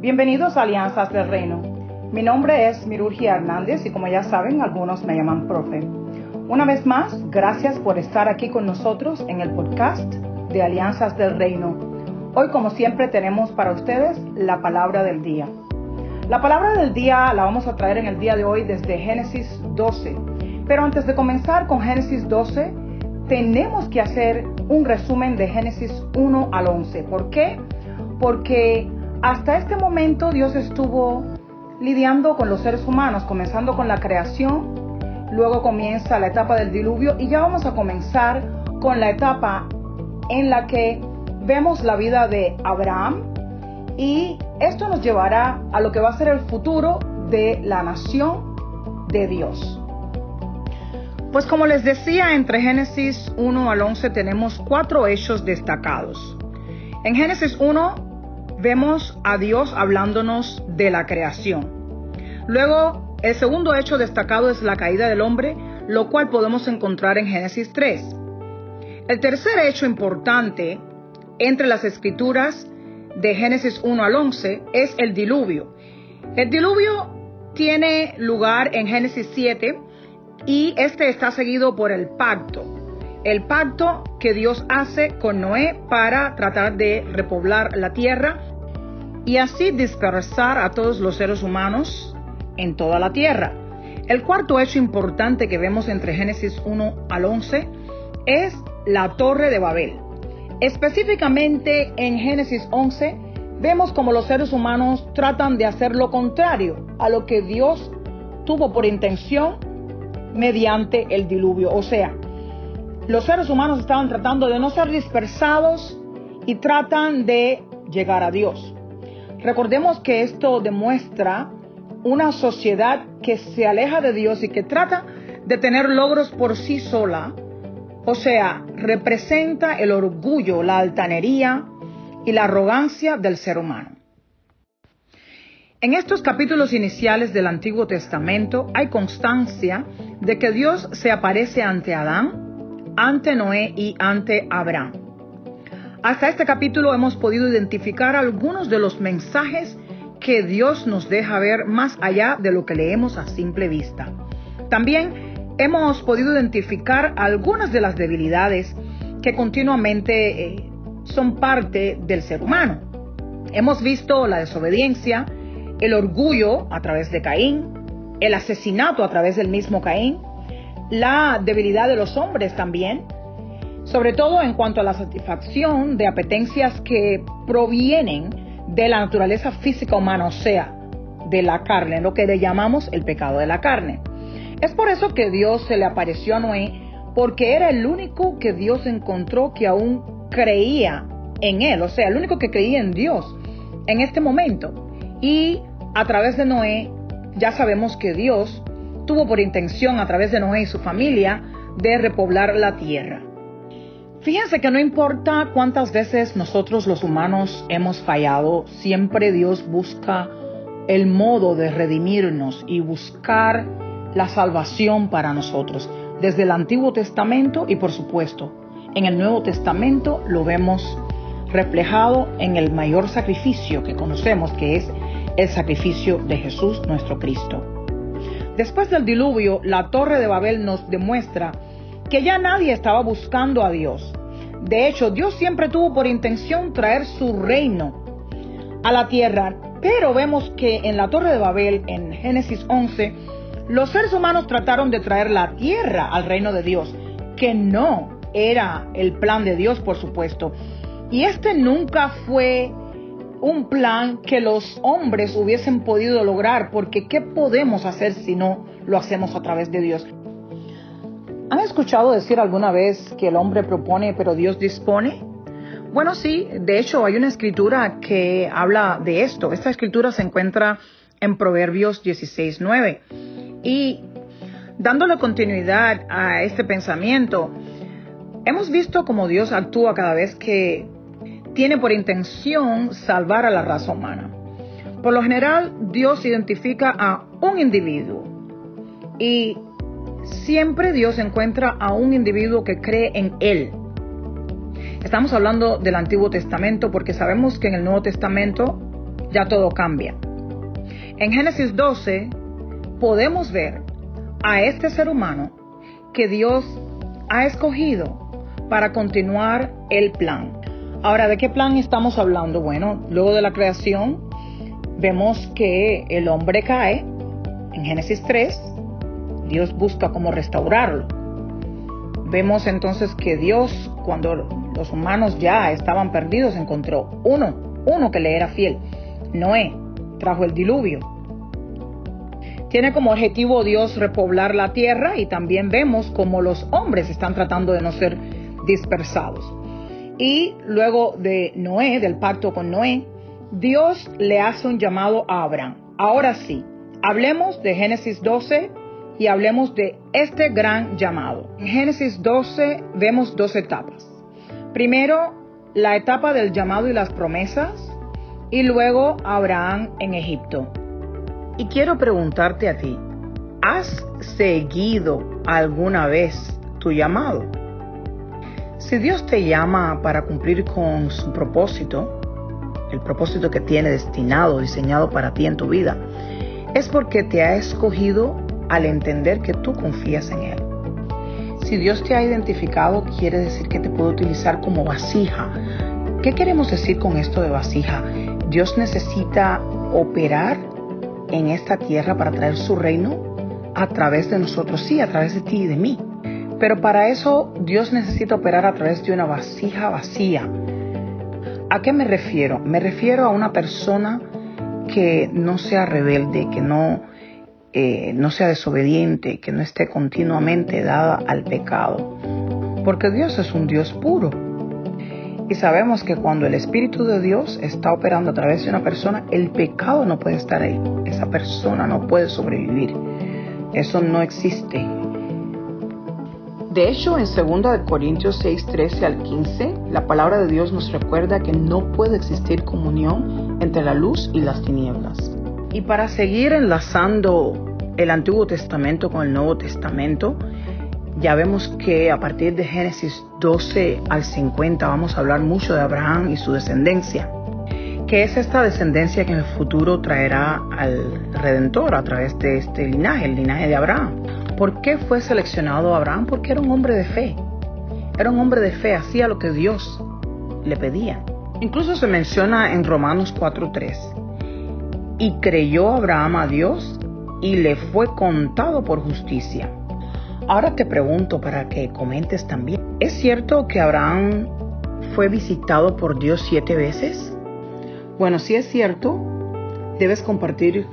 Bienvenidos a Alianzas del Reino. Mi nombre es Mirurgia Hernández y como ya saben, algunos me llaman profe. Una vez más, gracias por estar aquí con nosotros en el podcast de Alianzas del Reino. Hoy, como siempre, tenemos para ustedes la palabra del día. La palabra del día la vamos a traer en el día de hoy desde Génesis 12. Pero antes de comenzar con Génesis 12, tenemos que hacer un resumen de Génesis 1 al 11. ¿Por qué? Porque hasta este momento Dios estuvo lidiando con los seres humanos, comenzando con la creación, luego comienza la etapa del diluvio y ya vamos a comenzar con la etapa en la que vemos la vida de Abraham y esto nos llevará a lo que va a ser el futuro de la nación de Dios. Pues como les decía, entre Génesis 1 al 11 tenemos cuatro hechos destacados. En Génesis 1 vemos a Dios hablándonos de la creación. Luego, el segundo hecho destacado es la caída del hombre, lo cual podemos encontrar en Génesis 3. El tercer hecho importante entre las escrituras de Génesis 1 al 11 es el diluvio. El diluvio tiene lugar en Génesis 7 y este está seguido por el pacto. El pacto que Dios hace con Noé para tratar de repoblar la tierra y así dispersar a todos los seres humanos en toda la tierra. El cuarto hecho importante que vemos entre Génesis 1 al 11 es la torre de Babel. Específicamente en Génesis 11 vemos como los seres humanos tratan de hacer lo contrario a lo que Dios tuvo por intención mediante el diluvio. O sea, los seres humanos estaban tratando de no ser dispersados y tratan de llegar a Dios. Recordemos que esto demuestra una sociedad que se aleja de Dios y que trata de tener logros por sí sola. O sea, representa el orgullo, la altanería y la arrogancia del ser humano. En estos capítulos iniciales del Antiguo Testamento hay constancia de que Dios se aparece ante Adán, ante Noé y ante Abraham. Hasta este capítulo hemos podido identificar algunos de los mensajes que Dios nos deja ver más allá de lo que leemos a simple vista. También hemos podido identificar algunas de las debilidades que continuamente eh, son parte del ser humano. Hemos visto la desobediencia, el orgullo a través de Caín, el asesinato a través del mismo Caín, la debilidad de los hombres también, sobre todo en cuanto a la satisfacción de apetencias que provienen de la naturaleza física humana, o sea, de la carne, lo que le llamamos el pecado de la carne. Es por eso que Dios se le apareció a Noé, porque era el único que Dios encontró que aún creía en él, o sea, el único que creía en Dios en este momento. Y a través de Noé, ya sabemos que Dios tuvo por intención, a través de Noé y su familia, de repoblar la tierra. Fíjense que no importa cuántas veces nosotros los humanos hemos fallado, siempre Dios busca el modo de redimirnos y buscar la salvación para nosotros. Desde el Antiguo Testamento y por supuesto en el Nuevo Testamento lo vemos reflejado en el mayor sacrificio que conocemos, que es el sacrificio de Jesús nuestro Cristo. Después del diluvio, la torre de Babel nos demuestra que ya nadie estaba buscando a Dios. De hecho, Dios siempre tuvo por intención traer su reino a la tierra, pero vemos que en la Torre de Babel, en Génesis 11, los seres humanos trataron de traer la tierra al reino de Dios, que no era el plan de Dios, por supuesto. Y este nunca fue un plan que los hombres hubiesen podido lograr, porque ¿qué podemos hacer si no lo hacemos a través de Dios? ¿Han escuchado decir alguna vez que el hombre propone pero Dios dispone? Bueno, sí, de hecho hay una escritura que habla de esto. Esta escritura se encuentra en Proverbios 16.9. Y dándole continuidad a este pensamiento, hemos visto cómo Dios actúa cada vez que tiene por intención salvar a la raza humana. Por lo general, Dios identifica a un individuo y siempre Dios encuentra a un individuo que cree en Él. Estamos hablando del Antiguo Testamento porque sabemos que en el Nuevo Testamento ya todo cambia. En Génesis 12 podemos ver a este ser humano que Dios ha escogido para continuar el plan. Ahora, ¿de qué plan estamos hablando? Bueno, luego de la creación vemos que el hombre cae en Génesis 3, Dios busca cómo restaurarlo. Vemos entonces que Dios, cuando los humanos ya estaban perdidos, encontró uno, uno que le era fiel. Noé trajo el diluvio. Tiene como objetivo Dios repoblar la tierra y también vemos como los hombres están tratando de no ser dispersados. Y luego de Noé, del pacto con Noé, Dios le hace un llamado a Abraham. Ahora sí, hablemos de Génesis 12 y hablemos de este gran llamado. En Génesis 12 vemos dos etapas. Primero, la etapa del llamado y las promesas, y luego Abraham en Egipto. Y quiero preguntarte a ti, ¿has seguido alguna vez tu llamado? Si Dios te llama para cumplir con su propósito, el propósito que tiene destinado, diseñado para ti en tu vida, es porque te ha escogido al entender que tú confías en Él. Si Dios te ha identificado, quiere decir que te puede utilizar como vasija. ¿Qué queremos decir con esto de vasija? Dios necesita operar en esta tierra para traer su reino a través de nosotros, sí, a través de ti y de mí. Pero para eso Dios necesita operar a través de una vasija vacía. ¿A qué me refiero? Me refiero a una persona que no sea rebelde, que no, eh, no sea desobediente, que no esté continuamente dada al pecado. Porque Dios es un Dios puro. Y sabemos que cuando el Espíritu de Dios está operando a través de una persona, el pecado no puede estar ahí. Esa persona no puede sobrevivir. Eso no existe. De hecho, en 2 Corintios 6, 13 al 15, la palabra de Dios nos recuerda que no puede existir comunión entre la luz y las tinieblas. Y para seguir enlazando el Antiguo Testamento con el Nuevo Testamento, ya vemos que a partir de Génesis 12 al 50 vamos a hablar mucho de Abraham y su descendencia, que es esta descendencia que en el futuro traerá al Redentor a través de este linaje, el linaje de Abraham. ¿Por qué fue seleccionado Abraham? Porque era un hombre de fe. Era un hombre de fe, hacía lo que Dios le pedía. Incluso se menciona en Romanos 4:3. Y creyó Abraham a Dios y le fue contado por justicia. Ahora te pregunto para que comentes también. ¿Es cierto que Abraham fue visitado por Dios siete veces? Bueno, si es cierto, debes compartir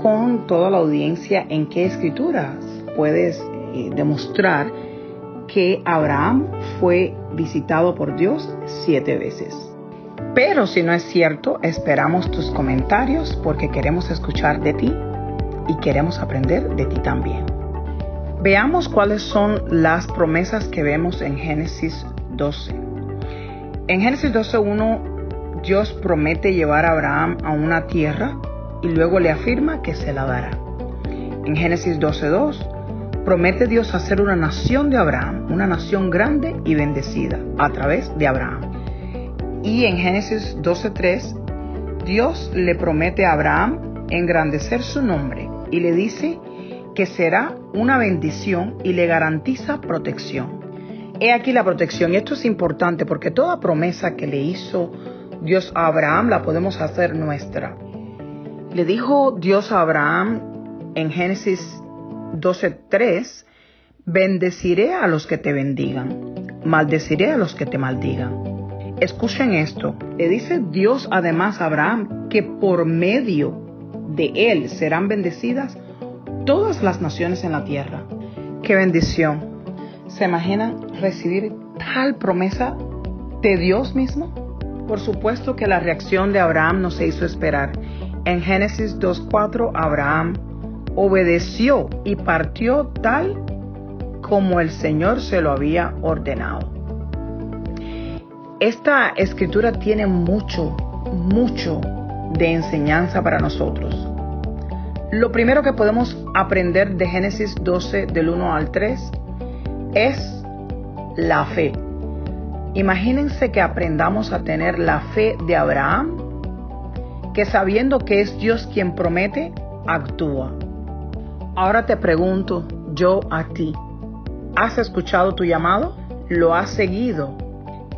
con toda la audiencia en qué escrituras puedes eh, demostrar que Abraham fue visitado por Dios siete veces. Pero si no es cierto, esperamos tus comentarios porque queremos escuchar de ti y queremos aprender de ti también. Veamos cuáles son las promesas que vemos en Génesis 12. En Génesis 12.1 Dios promete llevar a Abraham a una tierra y luego le afirma que se la dará. En Génesis 12.2 promete Dios hacer una nación de Abraham, una nación grande y bendecida a través de Abraham. Y en Génesis 12.3, Dios le promete a Abraham engrandecer su nombre y le dice que será una bendición y le garantiza protección. He aquí la protección y esto es importante porque toda promesa que le hizo Dios a Abraham la podemos hacer nuestra. Le dijo Dios a Abraham en Génesis 12.3, bendeciré a los que te bendigan, maldeciré a los que te maldigan. Escuchen esto, le dice Dios además a Abraham que por medio de él serán bendecidas todas las naciones en la tierra. ¡Qué bendición! ¿Se imaginan recibir tal promesa de Dios mismo? Por supuesto que la reacción de Abraham no se hizo esperar. En Génesis 2.4 Abraham obedeció y partió tal como el Señor se lo había ordenado. Esta escritura tiene mucho, mucho de enseñanza para nosotros. Lo primero que podemos aprender de Génesis 12 del 1 al 3 es la fe. Imagínense que aprendamos a tener la fe de Abraham que sabiendo que es Dios quien promete, actúa. Ahora te pregunto yo a ti, ¿has escuchado tu llamado? ¿Lo has seguido?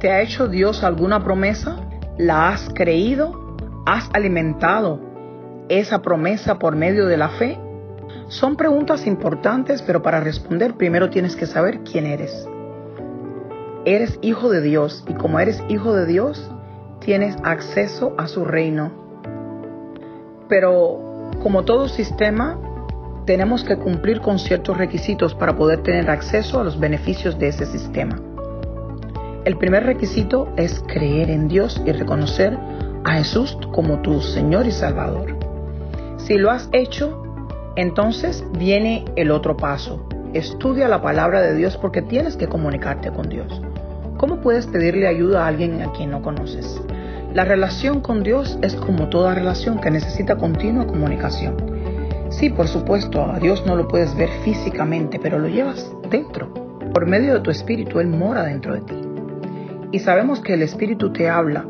¿Te ha hecho Dios alguna promesa? ¿La has creído? ¿Has alimentado esa promesa por medio de la fe? Son preguntas importantes, pero para responder primero tienes que saber quién eres. Eres hijo de Dios y como eres hijo de Dios, tienes acceso a su reino. Pero como todo sistema, tenemos que cumplir con ciertos requisitos para poder tener acceso a los beneficios de ese sistema. El primer requisito es creer en Dios y reconocer a Jesús como tu Señor y Salvador. Si lo has hecho, entonces viene el otro paso. Estudia la palabra de Dios porque tienes que comunicarte con Dios. ¿Cómo puedes pedirle ayuda a alguien a quien no conoces? La relación con Dios es como toda relación que necesita continua comunicación. Sí, por supuesto, a Dios no lo puedes ver físicamente, pero lo llevas dentro. Por medio de tu espíritu, Él mora dentro de ti. Y sabemos que el espíritu te habla.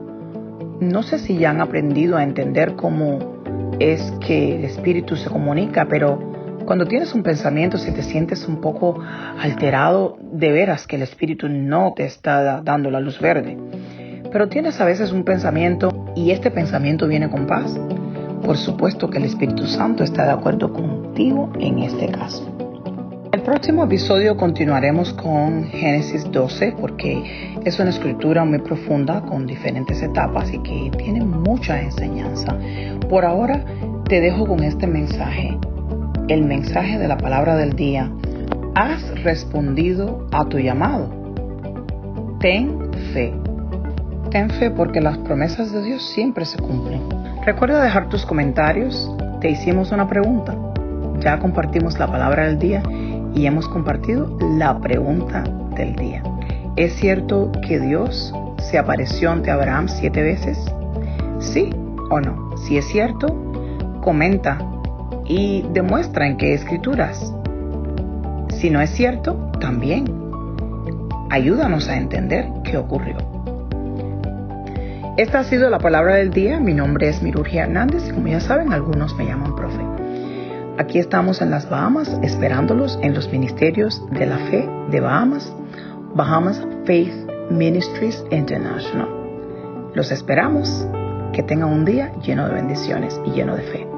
No sé si ya han aprendido a entender cómo es que el espíritu se comunica, pero cuando tienes un pensamiento, si te sientes un poco alterado, de veras que el espíritu no te está dando la luz verde. Pero tienes a veces un pensamiento y este pensamiento viene con paz. Por supuesto que el Espíritu Santo está de acuerdo contigo en este caso. El próximo episodio continuaremos con Génesis 12 porque es una escritura muy profunda con diferentes etapas y que tiene mucha enseñanza. Por ahora te dejo con este mensaje, el mensaje de la palabra del día. Has respondido a tu llamado. Ten fe. Ten fe porque las promesas de Dios siempre se cumplen. Recuerda dejar tus comentarios. Te hicimos una pregunta. Ya compartimos la palabra del día y hemos compartido la pregunta del día. ¿Es cierto que Dios se apareció ante Abraham siete veces? ¿Sí o no? Si es cierto, comenta y demuestra en qué escrituras. Si no es cierto, también. Ayúdanos a entender qué ocurrió. Esta ha sido la palabra del día. Mi nombre es Mirurgia Hernández y como ya saben, algunos me llaman profe. Aquí estamos en las Bahamas esperándolos en los ministerios de la fe de Bahamas, Bahamas Faith Ministries International. Los esperamos. Que tengan un día lleno de bendiciones y lleno de fe.